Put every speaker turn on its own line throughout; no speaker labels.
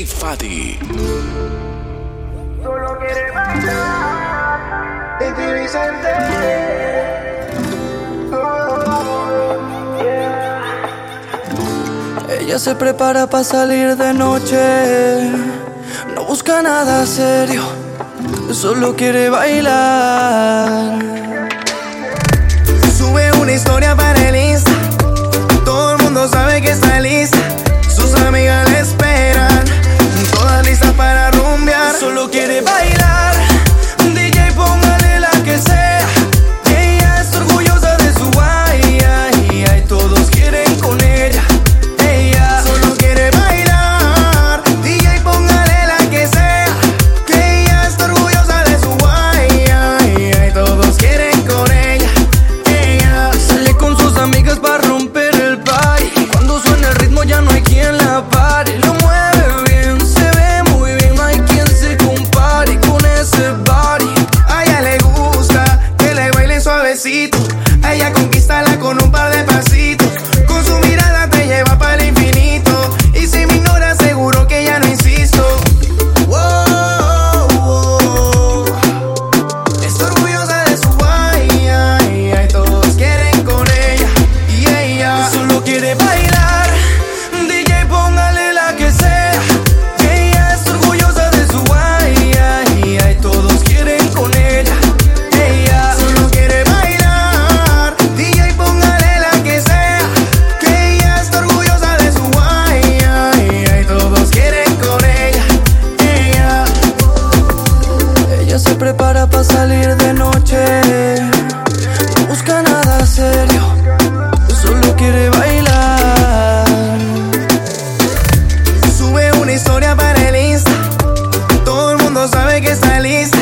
Fati.
Solo quiere bailar oh,
Ella se prepara para salir de noche. No busca nada serio. Solo quiere bailar.
Sube una historia para el Insta. Todo el mundo sabe que está lista. Sus amigas les para rumbear,
solo quiere bailar.
sabe que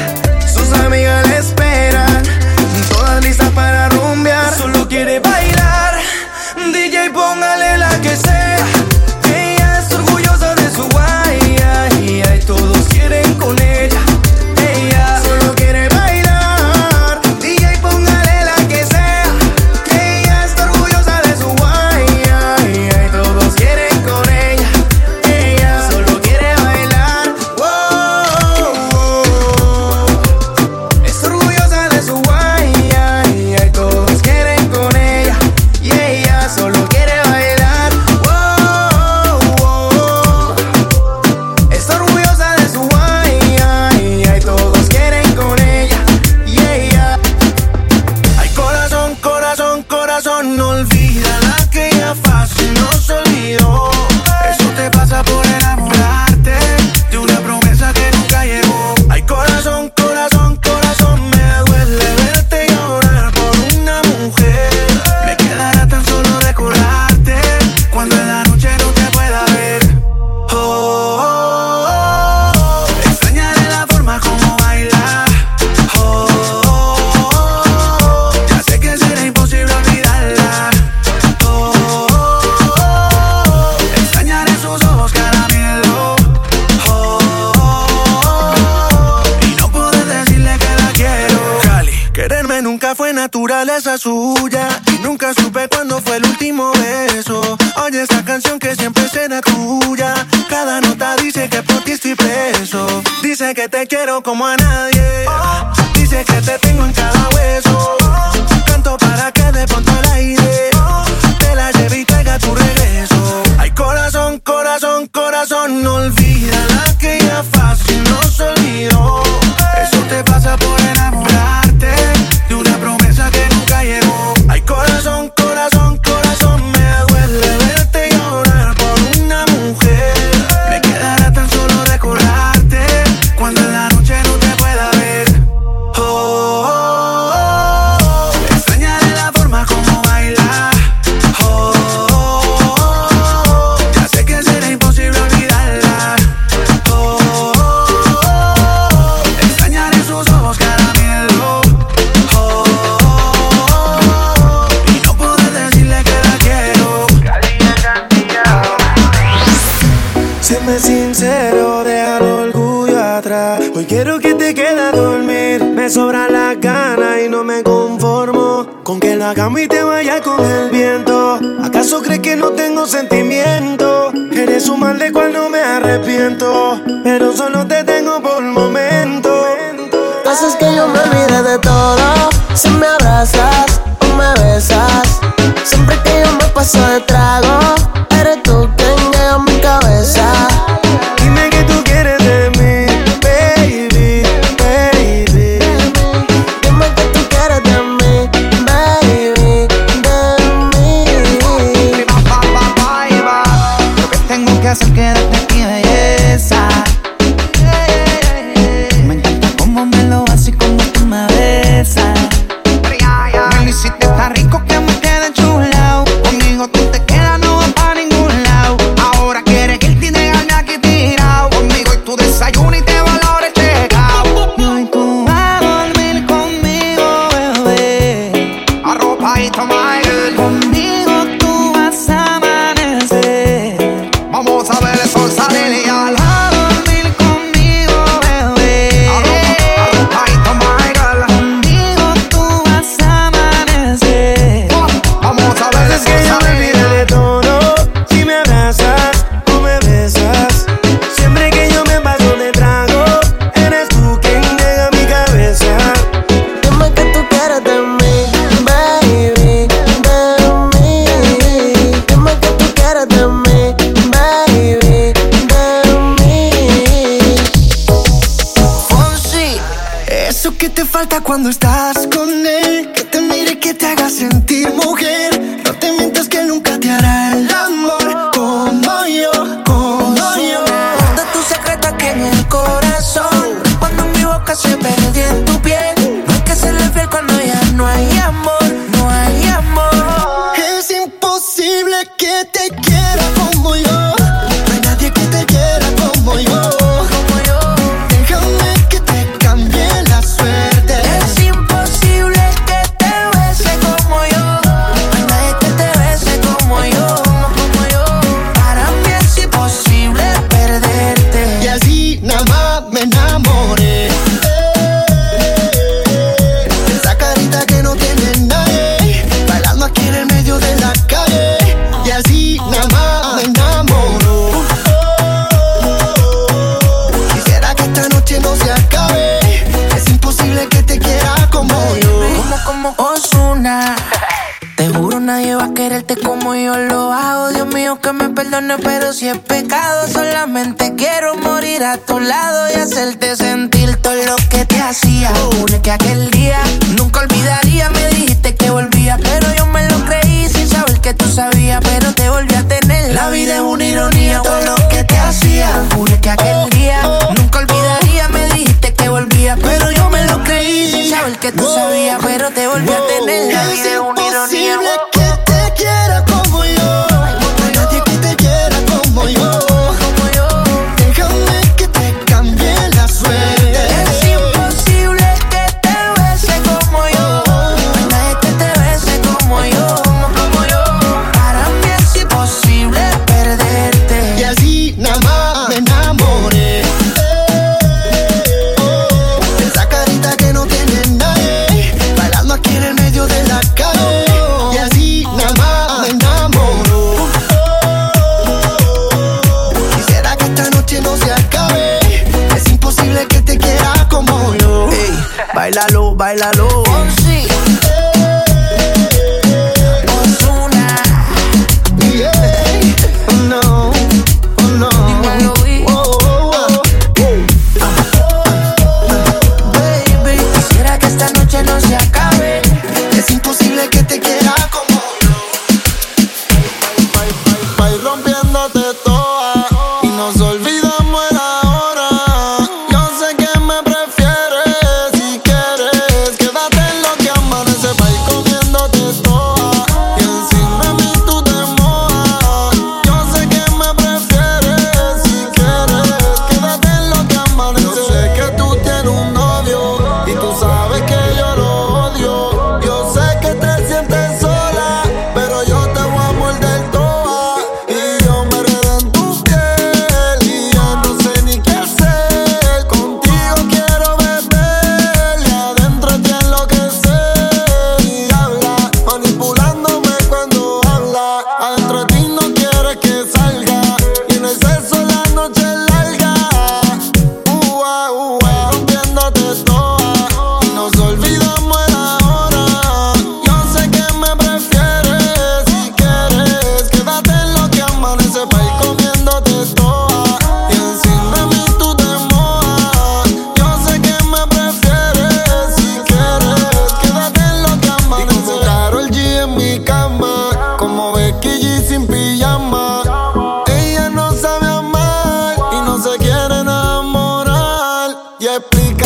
y
explica.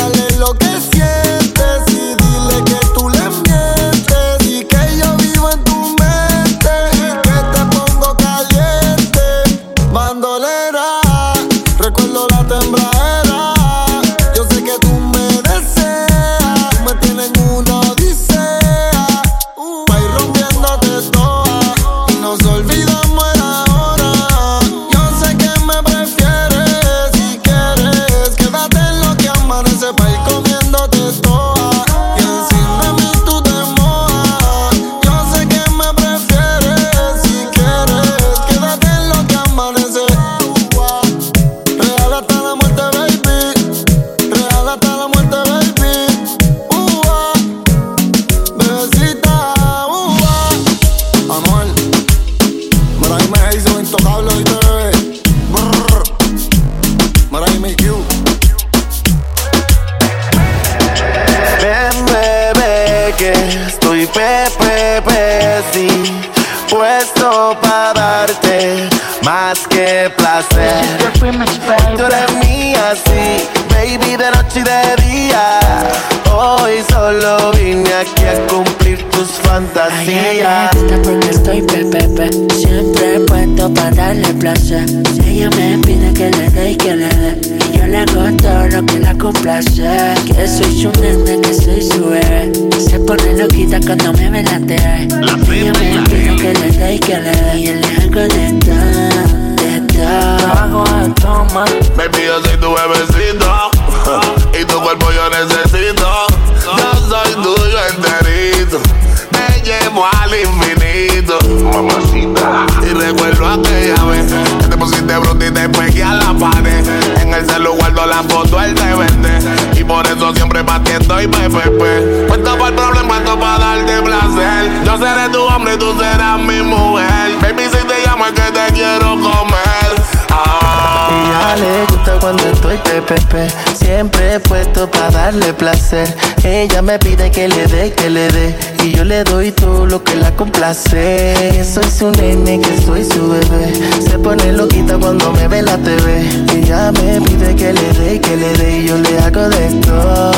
Tú
serás mi mujer Baby, si te llamo es que te quiero comer Ah.
Ella le gusta cuando estoy pepepe, siempre puesto para darle placer. Ella me pide que le dé, que le dé, y yo le doy todo lo que la complace. Que soy su nene, que soy su bebé. Se pone loquita cuando me ve la TV. Ella me pide que le dé, que le dé, y yo le hago de todo,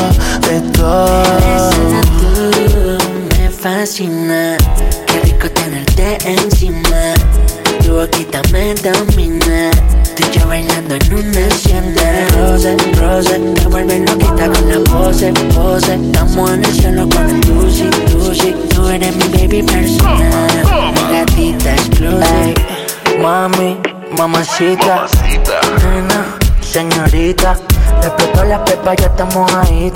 de todo.
Fascina. Qué rico tenerte encima. Tu boquita me domina. Tú y yo bailando en una hacienda. Rose, rose, me vuelve loquita con la pose, pose. Estamos en el cielo con el Lucy, Lucy. Tú eres mi baby personal. Mi gatita exclusive.
Mami, mamacita, nena, señorita. Explotó la pepa, ya estamos ahí.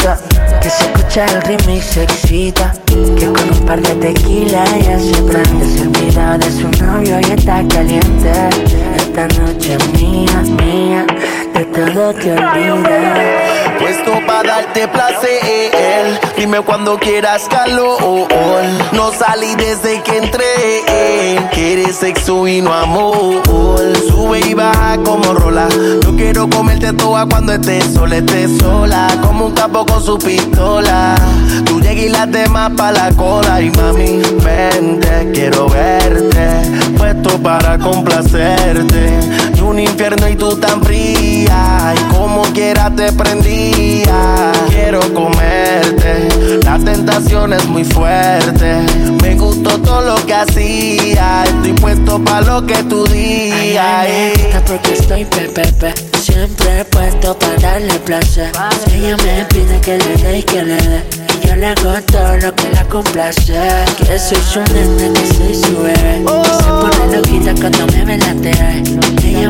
Que se escucha el remix, se excita. Que con un par de tequila ya se prende. Se olvida de su novio y está caliente. Esta noche es mía, mía. Todo te.
Puesto para darte placer. Dime cuando quieras calor. No salí desde que entré. Quieres sexo y no amor. Sube y baja como rola. Yo quiero comerte toda cuando estés sola. Estés sola como un capo con su pistola. Tú llegas y las demás pa' la cola. Y mami, vente, quiero verte. Puesto para complacerte un infierno y tú tan fría. Y como quiera te prendía. Quiero comerte. La tentación es muy fuerte. Me gustó todo lo que hacía. Estoy puesto pa' lo que tú digas.
porque estoy pepepe Siempre puesto para darle placer. Si ella me pide que le dé y que le dé. Y yo le hago todo lo que la complace. Que soy su nena, que soy su bebé. Se pone loquita cuando me ve en la TV Ella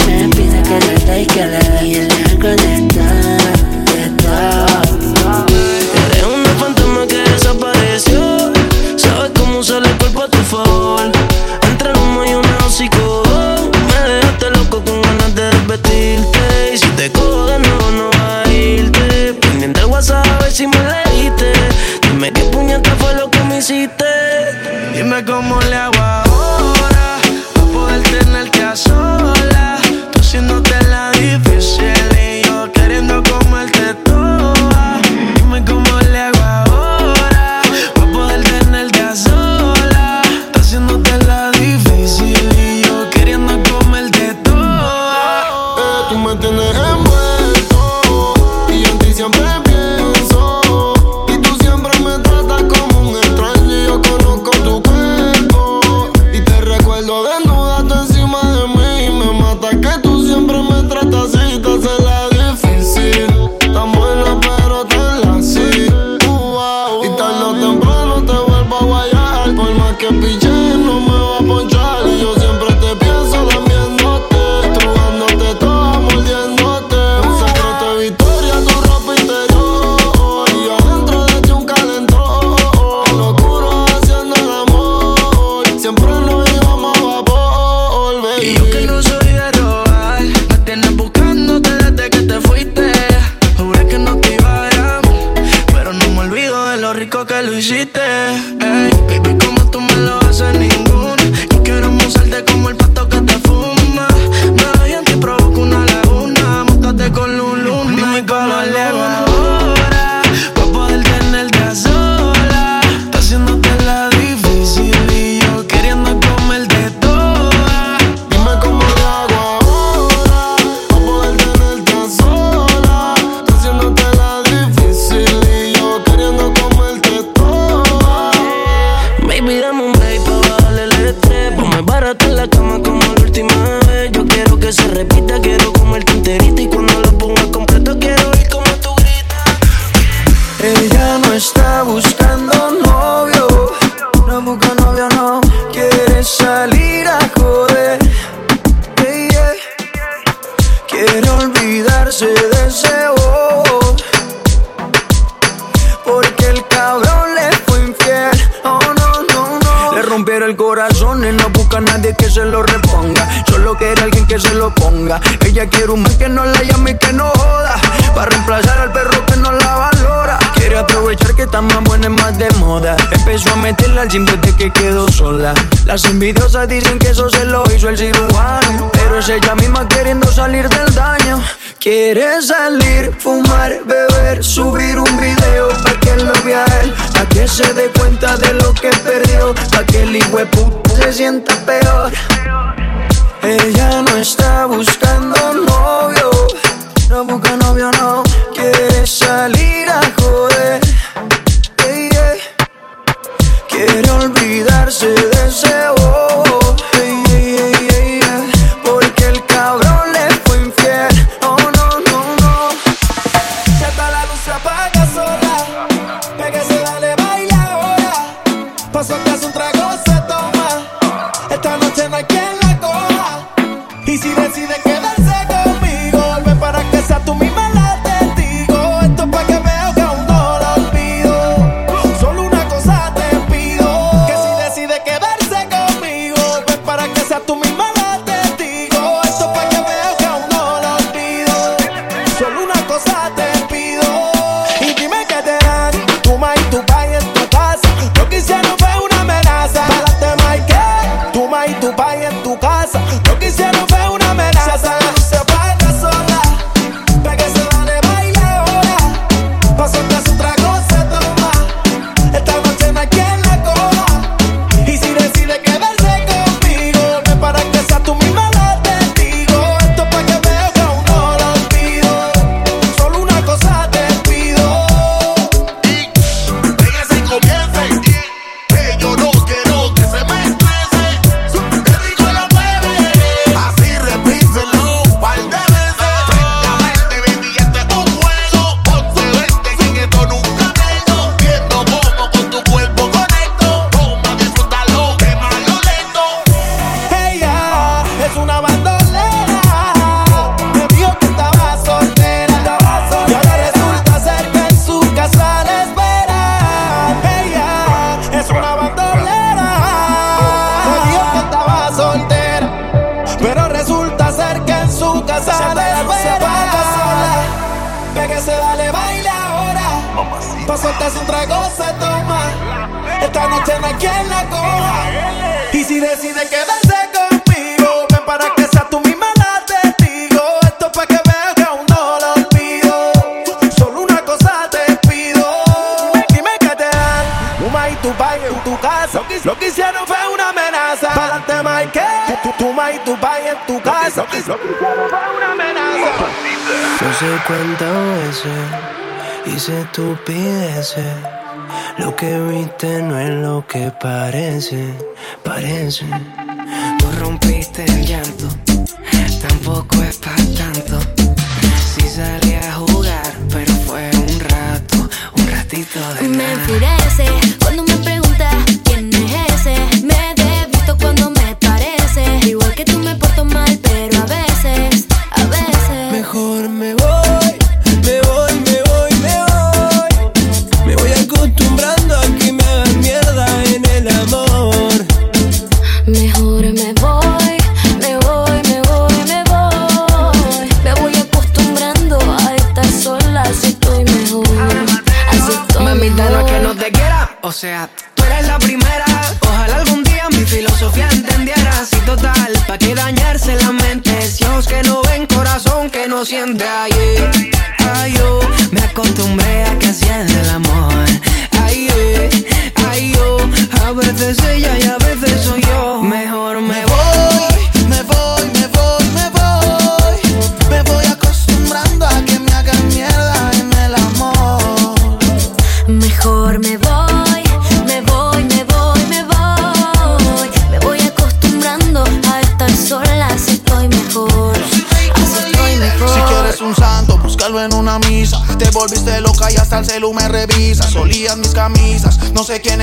Envidiosas dicen que eso se lo hizo el cirujano. Pero es ella misma queriendo salir del daño. Quiere salir, fumar, beber, subir un video pa' que él lo vea él, pa' que se dé cuenta de lo que perdió, pa' que el hijo se sienta peor. Ella no está
Lo
que
viste no es lo que parece, parece.
sé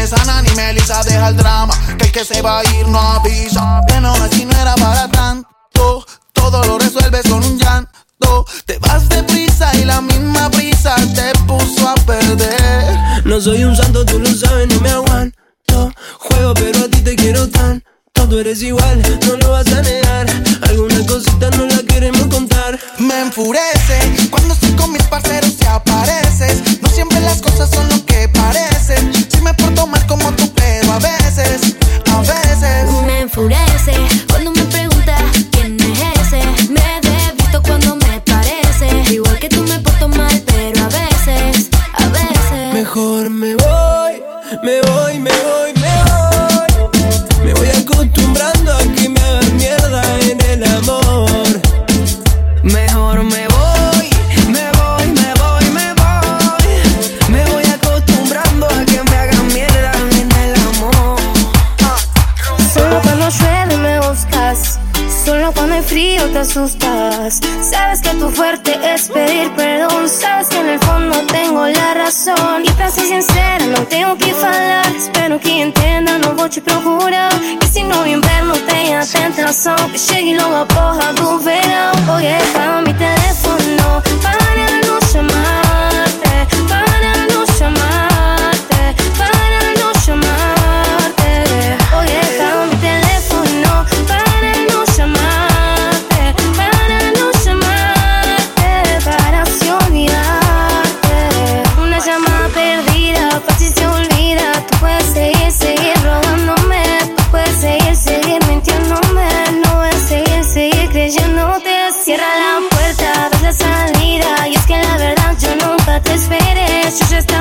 Solo cuando hay frío te asustas. Sabes que tu fuerte es pedir perdón. Sabes que en el fondo tengo la razón. E para ser sincera, não tenho o que falar. Espero que entenda, não vou te procurar. E se no inverno tenha tentação, que chegue logo a porra do verão. Oye, para mi teléfono, para não
chamar. just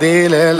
dile el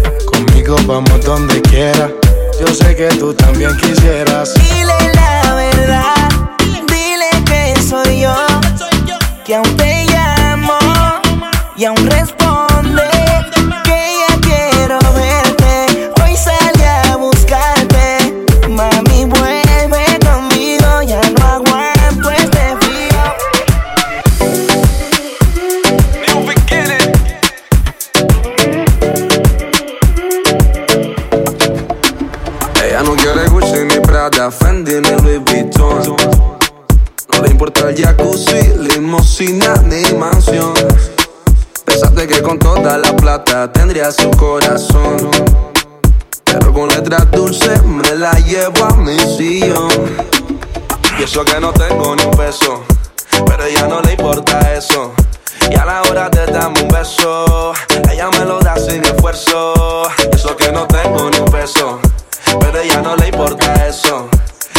Vamos donde quiera. Yo sé que tú también quisieras.
Dile la verdad, dile que soy yo, que aún te llamo y aún responde
Importa el jacuzzi, limosina ni mansión. Pensaste que con toda la plata tendría su corazón. Pero con letras dulces me la llevo a mi sillón. Y eso que no tengo ni un peso, pero a ella no le importa eso. Y a la hora de darme un beso, ella me lo da sin esfuerzo. Y Eso que no tengo ni un peso, pero a ella no le importa eso.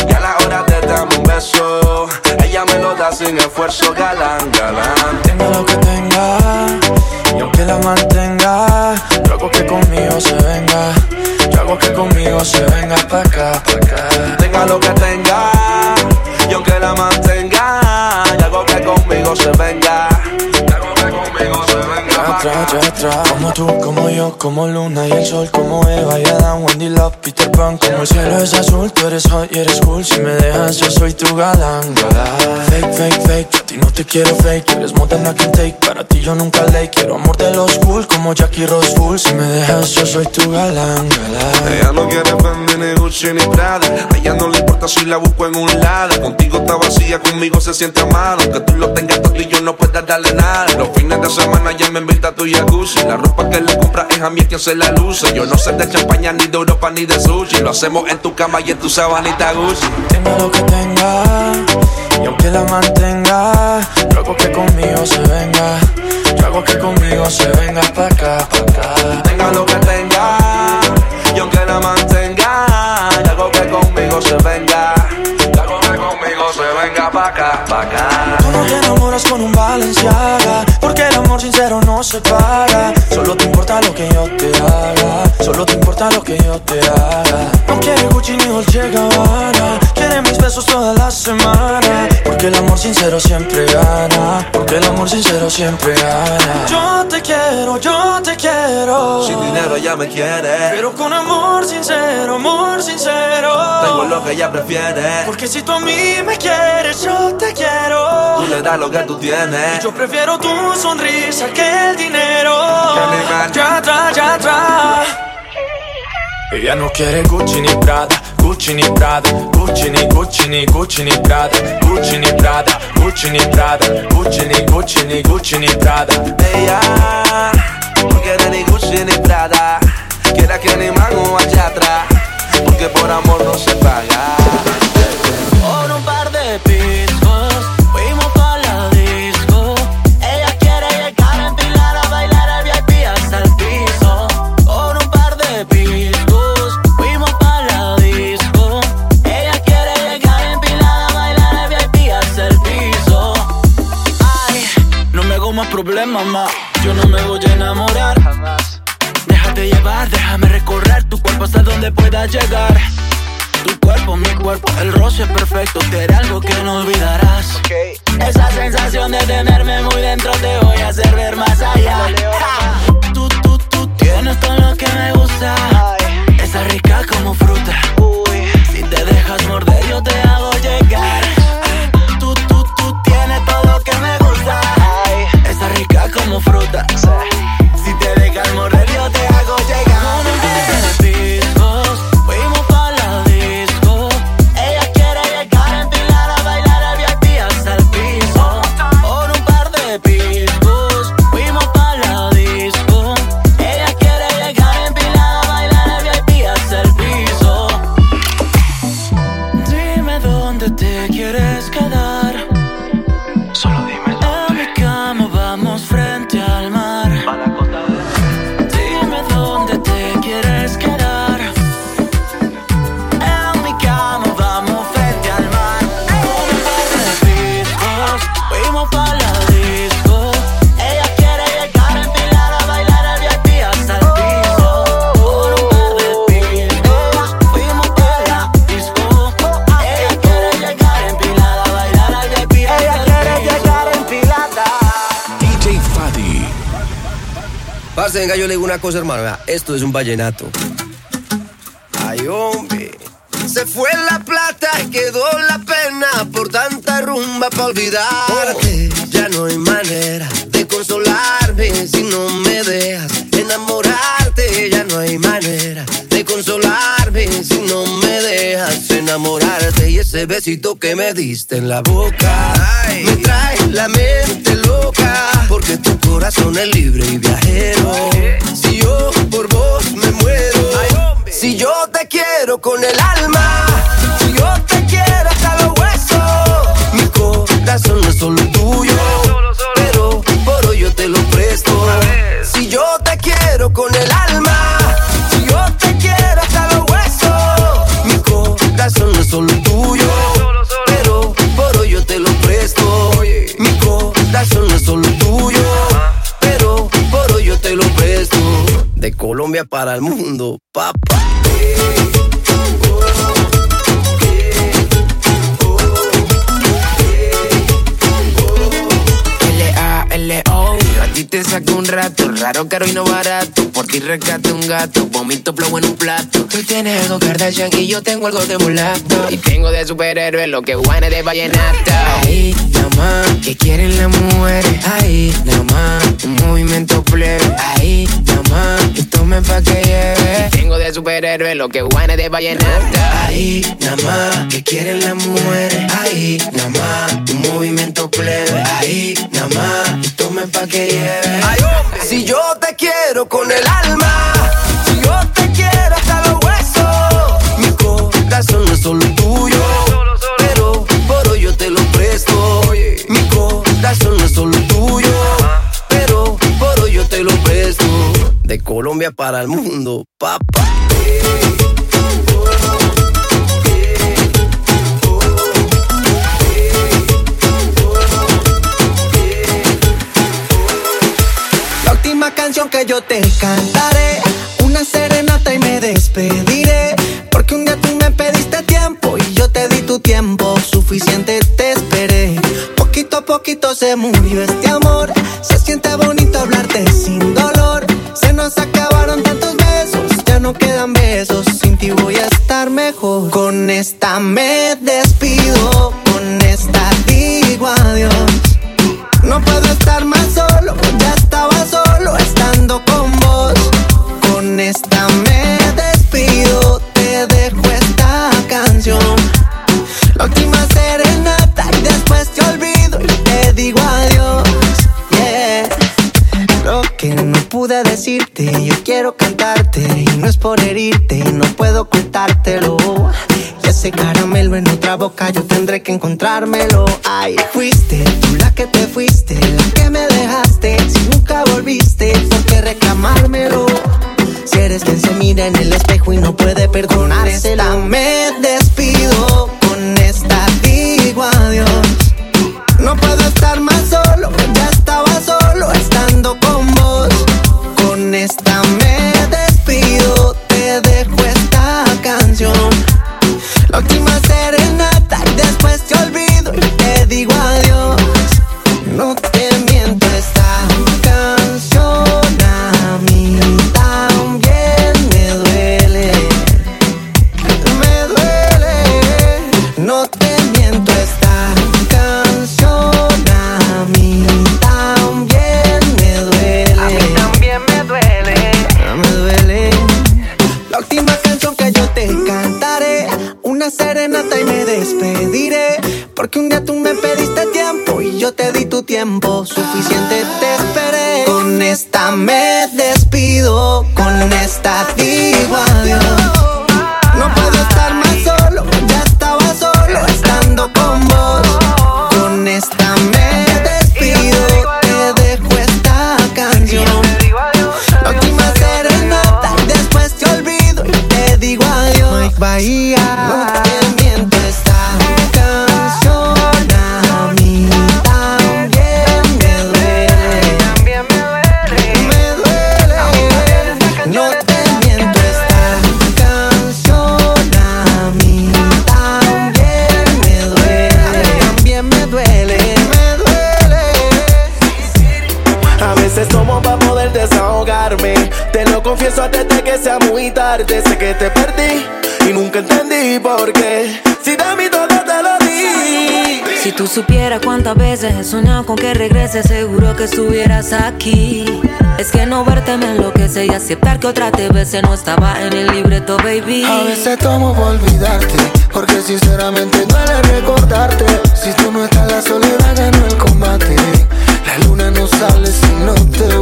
Y a la hora de darme un beso, ella me lo da sin esfuerzo, galán, galán.
Tenga lo que tenga, y aunque la mantenga, yo hago que conmigo se venga. Yo hago que conmigo se venga pa' acá, pa' acá.
Tenga lo que tenga, y aunque la mantenga, y hago que conmigo se venga.
Como tú, como yo, como Luna y el sol, como Eva y Adán, Wendy Love, Peter Pan. Como el cielo es azul, tú eres hot y eres cool. Si me dejas, yo soy tu galán, galán. Fake, fake, fake, yo a ti no te quiero fake. Eres more than I can take, para ti yo nunca late. Quiero amor de los cool, como Jackie Rose Full. Si me dejas, yo soy tu galán, galán.
Ella no quiere Fendi ni Gucci ni Prada A ella no le importa si la busco en un lado Contigo está vacía, conmigo se siente amado Que tú lo tengas todo y yo no pueda darle Los fines de semana ya me invita a tu jacuzzi. La ropa que le compras es a mí quien se la luce. Yo no sé de champaña, ni de Europa, ni de sushi. Lo hacemos en tu cama y en tu sabanita Gucci.
Tenga lo que tenga, y aunque la mantenga, yo hago que conmigo se venga. Yo hago que conmigo se venga pa' acá, pa' acá.
Tenga lo que tenga, y aunque la mantenga Y hago que conmigo se venga. Y hago que conmigo se venga pa' acá, pa' acá
no te enamoras con un Valenciaga Porque el amor sincero no se paga. Solo te importa lo que yo te haga Solo te importa lo que yo te haga. No quiere Gucci ni Dolce Gabbana Quiere mis besos toda la semana. Porque el amor sincero siempre gana Porque el amor sincero siempre gana. Yo te quiero, yo te quiero.
Sin dinero ella me quiere.
Pero con amor sincero, amor sincero.
Tengo lo que ella prefiere.
Porque si tú a mí me quieres, yo te quiero
le das lo que tú tienes
Yo prefiero tu sonrisa que el dinero. Ya atrás, ya atrás. Ella no quiere Gucci ni Prada, Gucci ni Prada, Gucci ni Gucci ni Gucci ni Prada, Gucci ni Prada, Gucci ni Prada, Gucci ni Gucci ni Gucci ni Prada.
Ella no quiere ni Gucci ni Prada Quiere que ni mango allá atrás Porque por amor no se paga
Por un par de piscos, más más. Yo no me voy a enamorar jamás. Déjate llevar, déjame recorrer tu cuerpo hasta donde puedas llegar. Tu cuerpo, mi cuerpo, el roce perfecto, te haré algo que no olvidarás. Esa sensación de tenerme muy dentro te voy a hacer ver más allá. Ja. Tú, tú, tú tienes todo lo que me gusta. Esa rica como fruta. Si te dejas morder, yo te hago llegar. Tú, tú, tú tienes todo lo que me gusta. Esa rica como fruta. Si
una cosa, hermano. vea, esto es un vallenato. Ay, hombre. Se fue la plata y quedó la pena por tanta rumba para olvidarte. Ya no hay manera de consolarme si no me dejas enamorarte. Ya no hay manera de consolarme si no me dejas enamorarte. Y ese besito que me diste en la boca me trae la mente loca. Porque tu corazón es libre y viajero. Si yo por vos me muero. Si yo te quiero con el alma, para el mundo, papá.
L-A-L-O A ti te saco un rato Raro, caro y no barato. Por ti rescate un gato Vomito flow en un plato. Tú tienes algo Kardashian Y yo tengo algo de mulato. Y tengo de superhéroe Lo que guane de vallenato Ahí, nada más Que quieren las mujeres. Ahí, nada más Un movimiento plebe. Ahí, nada más Y tome pa' que lleve. Tengo de superhéroe Lo que guane de vallenato. Ahí, nada más Que quieren las mujeres Ahí, nada más Un movimiento plebe. Ahí, nada más Y tome pa' que lleve.
Si yo te quiero con el alma, si yo te De Colombia para el mundo, papá.
La última canción que yo te cantaré, una serenata y me despediré. Porque un día tú me pediste tiempo y yo te di tu tiempo, suficiente te esperé. Poquito a poquito se murió este amor, se siente bonito hablarte sin dolor. Se nos acabaron tantos besos, ya no quedan besos, sin ti voy a estar mejor. Con esta me despido, con esta digo adiós. No puedo estar más solo, ya estaba solo estando con vos. Con esta por herirte, no puedo ocultártelo. Y ese caramelo en otra boca yo tendré que encontrármelo. Ay, fuiste tú la que te fuiste, la que me dejaste. Si nunca volviste, ¿por qué reclamármelo? Si eres quien se mira en el espejo y no puede esta me despido,
sea muy tarde. Sé que te perdí y nunca entendí por qué. Si de mí todo te lo di.
Si tú supieras cuántas veces he soñado con que regreses, seguro que estuvieras aquí. Es que no verte me enloquece y aceptar que otra te bese no estaba en el libreto, baby.
A veces tomo por olvidarte, porque sinceramente duele recordarte. Si tú no estás, la soledad ganó el combate. La luna no sale si no te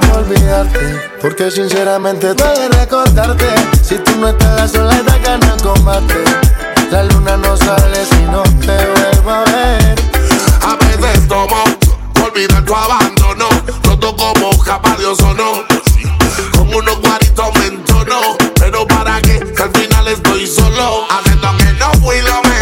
por olvidarte, porque sinceramente duele recordarte. Si tú no estás, la soledad ganó el combate. La luna no sale si no te vuelvo a ver.
A veces tomo olvidar tu abandono. Roto como capa de ozono. Con unos guaritos me entono. Pero para qué, que al final estoy solo. Haciendo que no fui lo mejor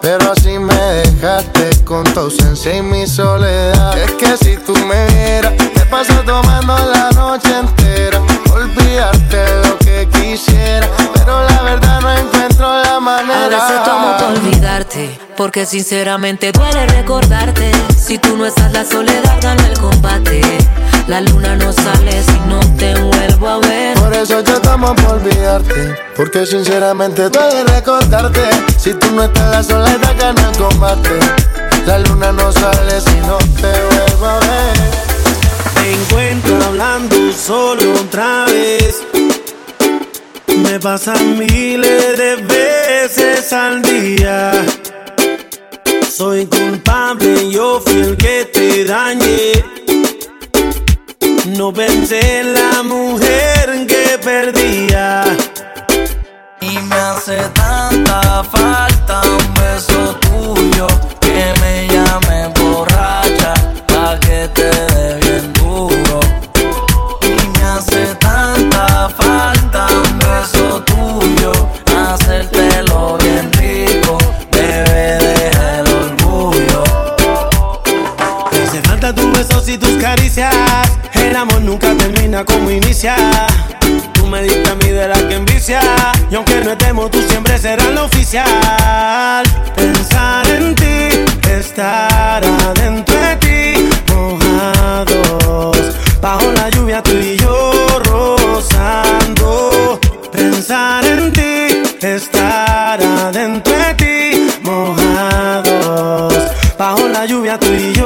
Pero así me dejaste con tu ausencia y mi soledad. Es que si tú me vieras, te paso tomando la noche entera. Olvidarte lo que quisiera, pero la verdad no encuentro la
A
manera.
veces tomo olvidarte, porque sinceramente duele recordarte. Si tú no estás, la soledad gana el combate. La luna no sale si no te vuelvo a ver.
Por eso yo tomo por olvidarte, porque sinceramente duele recordarte. Si tú no estás, la soledad gana el combate. La luna no sale si no te vuelvo a ver.
Me encuentro hablando solo otra vez. Me pasan miles de veces al día. Soy culpable, yo fui el que te dañé. No pensé en la mujer que perdía.
Y me hace tanta falta un beso tuyo que me llame borracha pa' que te dé bien duro. Y me hace tanta falta un beso tuyo, hacértelo bien rico, bebé deja el orgullo.
Me hace falta tus besos y tus caricias. Nunca termina como inicia. Tú me diste a mí de la que envicia. Y aunque no estemos, tú siempre serás la oficial. Pensar en ti, estar adentro de ti, mojados. Bajo la lluvia tú y yo rozando. Pensar en ti, estar adentro de ti, mojados. Bajo la lluvia tú y yo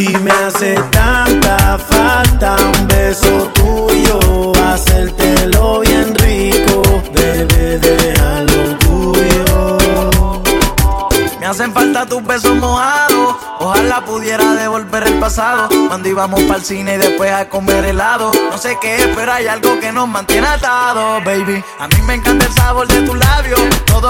Y me hace tanta falta un beso tuyo, hacértelo bien rico, bebé, déjalo tuyo.
Me hacen falta tus besos mojados. Ojalá pudiera devolver el pasado. Cuando íbamos para el cine y después a comer helado. No sé qué pero hay algo que nos mantiene atados, baby. A mí me encanta el sabor de tus labios.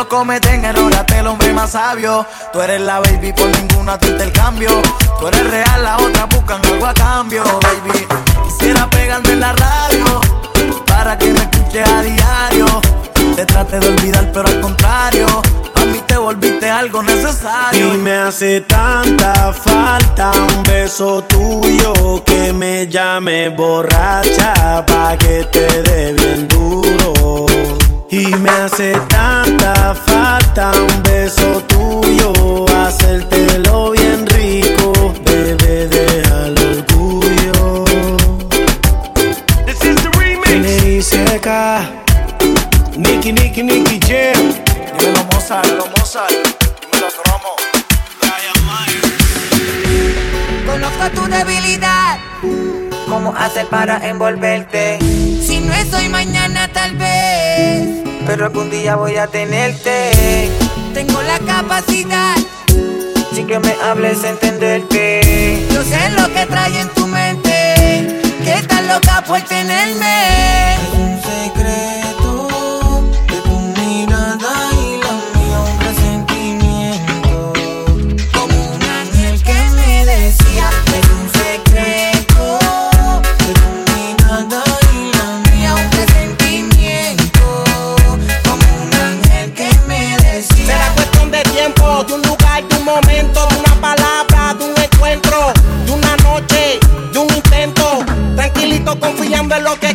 Todos cometen errores, hasta el hombre más sabio. Tú eres la baby, por ninguna te intercambio. Tú eres real, la otra buscan algo a cambio, baby. Quisiera pegarme en la radio para que me escuches a diario. Te trate de olvidar, pero al contrario, a mí te volviste algo necesario.
Y me hace tanta falta un beso tuyo que me llame borracha pa' que te dé bien duro. Y me hace tanta falta un beso tuyo, hacértelo bien rico, bebé, deja el orgullo. This is the remix. Nicky, Nicky, Nicky Jam.
Dímelo Mozart, dímelo Mozart, dímelo Cromo.
Conozco tu debilidad
cómo hacer para envolverte.
Si no es hoy, mañana tal vez.
Pero algún día voy a tenerte.
Tengo la capacidad. Sin que me hables, entenderte.
Yo sé lo que trae en tu mente. Que estás loca por tenerme.
Hay un secreto
sigo confiando en lo que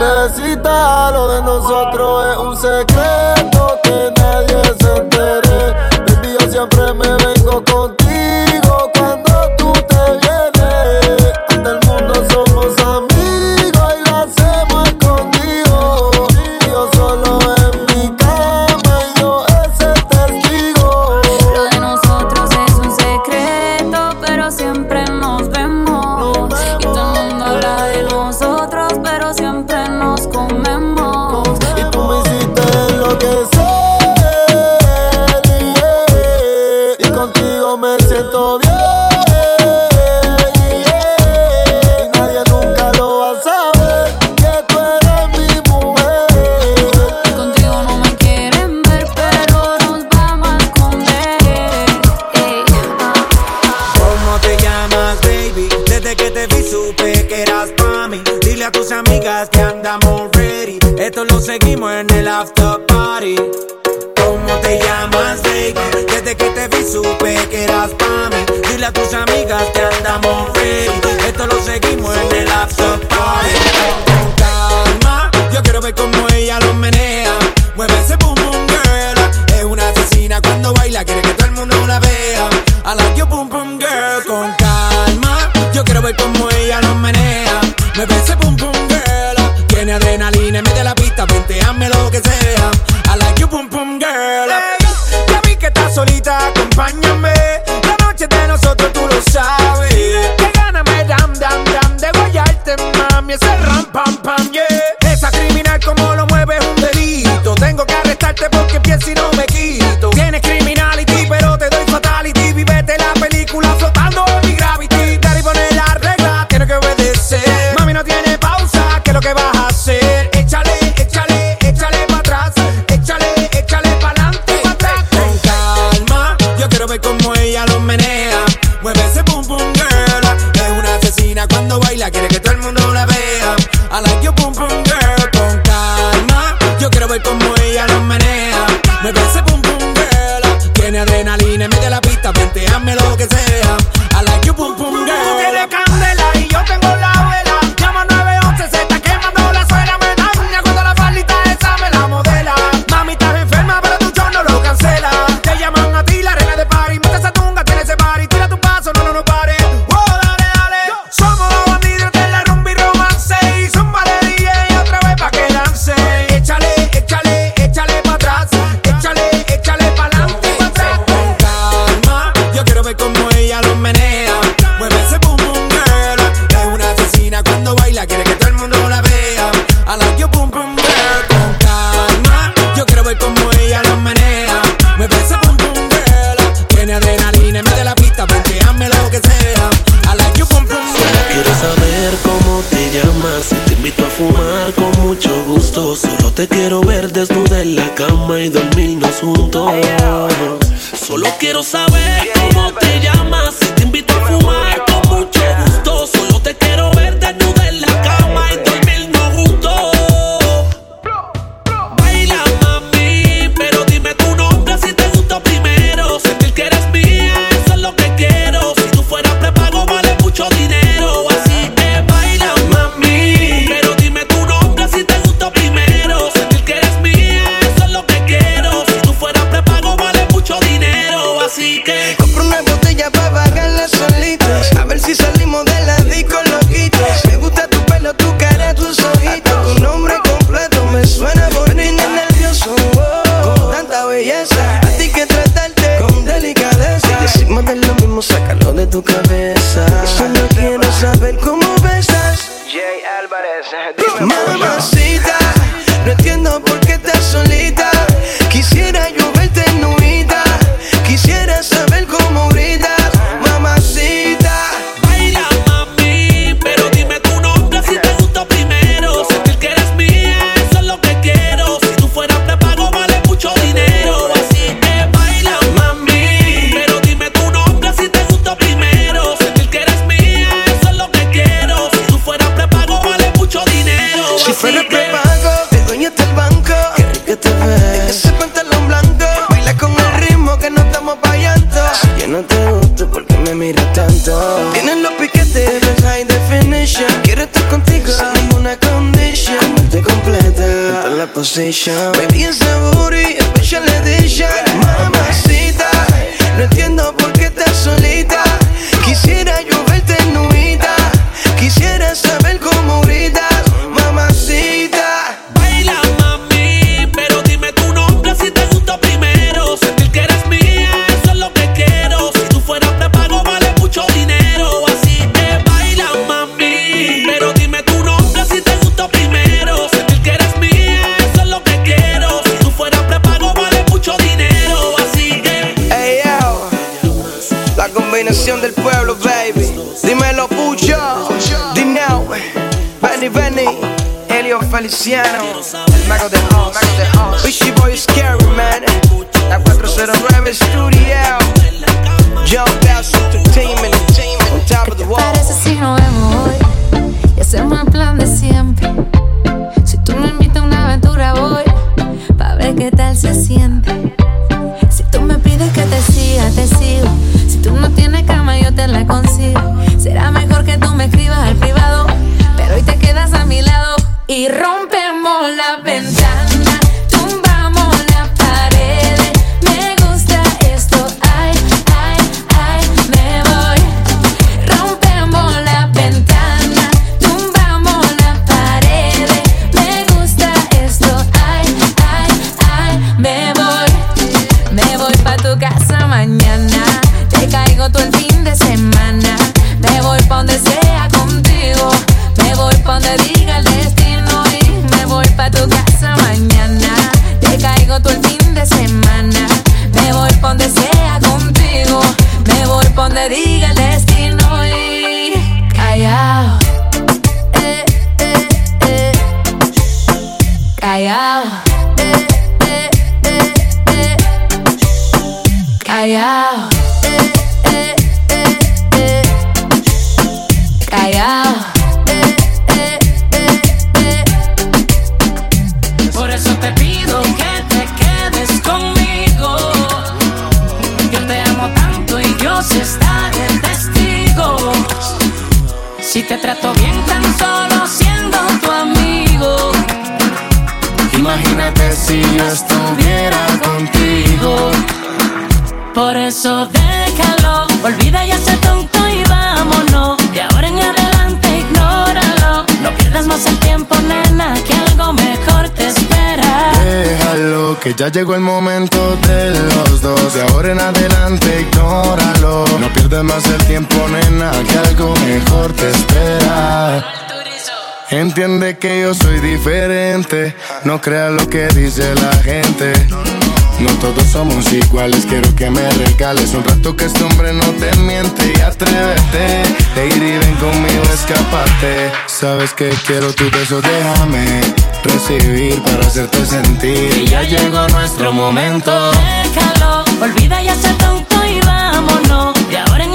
Bebecita, lo de nosotros es un secreto. Solo
quiero
saber cómo
besas. Jay Álvarez, Mamacita, no entiendo por qué estás solita. conversation. Baby,
it's Ya
llegó el momento de los dos. De ahora en adelante, ignóralo. No pierdas más el tiempo, nena, que algo mejor te espera. Entiende que yo soy diferente. No creas lo que dice la gente. No todos somos iguales, quiero que me regales un rato que este hombre no te miente y atrévete. De ir y ven conmigo, escaparte. Sabes que quiero tu beso, déjame recibir para hacerte sentir.
Y ya llegó nuestro momento. Déjalo, olvida ya ser tonto y vámonos. De ahora en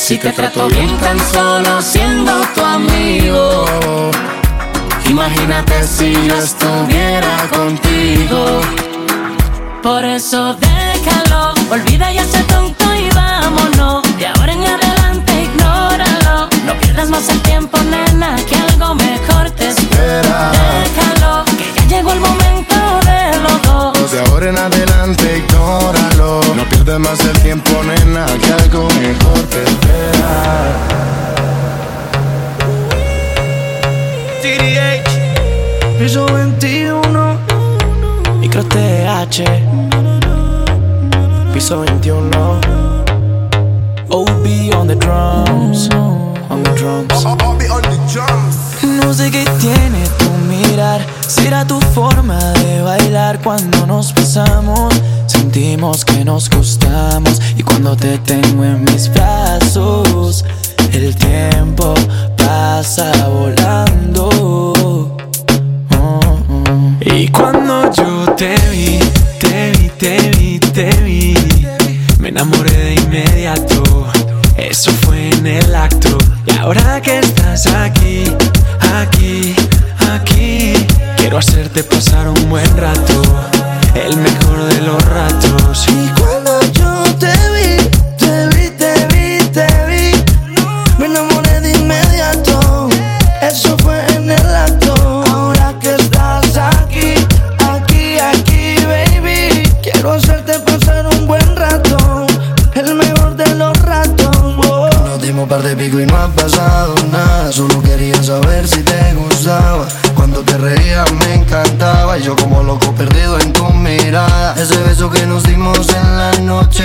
Si te trato bien tan solo siendo tu amigo.
Imagínate si yo estuviera contigo.
Por eso déjalo, olvida ya ser tonto y vámonos. De ahora en adelante ignóralo. No pierdas más el tiempo, nena, que algo mejor te espera. Déjalo, que ya llegó el momento de los dos.
De ahora en adelante, ignóralo. No pierdas más el tiempo, nena, que algo mejor te espera.
TDH, piso 21, micro TH, piso 21. OB on the drums, on the drums. No sé qué tiene tu mirar, será tu forma de bailar cuando nos besamos. Sentimos que nos gustamos y cuando te tengo en mis brazos, el tiempo pasa volando. Oh, oh. Y cuando yo te vi, te vi, te vi, te vi, me enamoré de inmediato. Eso fue en el acto. Y ahora que estás aquí, aquí, aquí, quiero hacerte pasar un buen rato. El mejor de los ratos. Y cuando yo
beso que nos dimos en la noche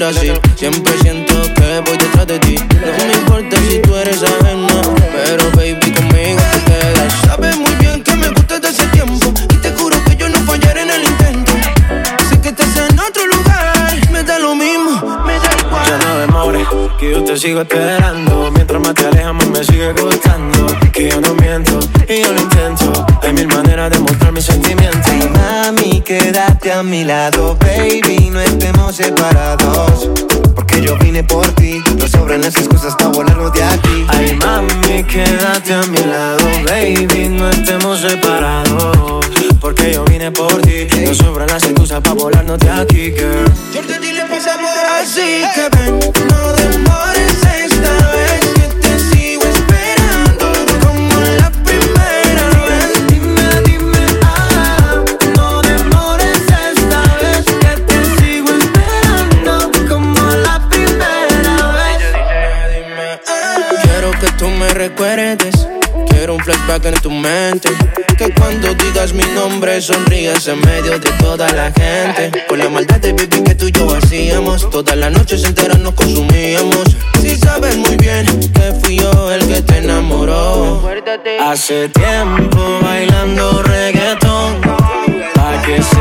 Siempre siento que voy detrás de ti. No me importa si tú eres ajena. Pero baby, conmigo te quedas. Sabes muy bien que me gustas desde ese tiempo. Y te juro que yo no fallaré en el intento. Sé que estás en otro lugar. Me da lo mismo, me da igual.
Ya no demores, que yo te sigo esperando.
en medio de toda la gente. con la maldad de vivir que tú y yo hacíamos, todas las noches enteras nos consumíamos. Si sabes muy bien que fui yo el que te enamoró.
Hace tiempo bailando reggaetón, pa' que se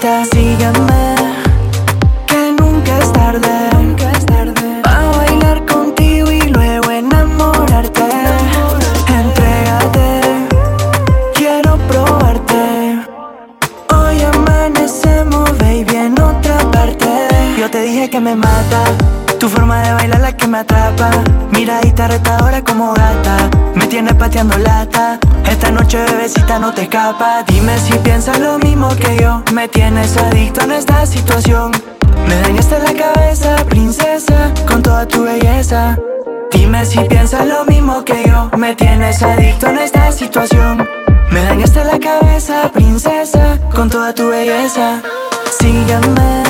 fiestecita Sígame, que nunca es tarde Pa' bailar contigo y luego enamorarte Entrégate, quiero probarte Hoy amanecemos, baby, en otra parte. Yo te dije que me mata. Tu forma de bailar la que me atrapa. Miradita retadora como gata. Me tienes pateando lata. Esta noche, bebecita, no te escapa. Dime si piensas lo mismo que yo. Me tienes adicto en esta situación. Me dañaste la cabeza, princesa, con toda tu belleza. Dime si piensas lo mismo que yo. Me tienes adicto en esta situación. Me dañaste la cabeza, princesa, con toda tu belleza. Sígueme,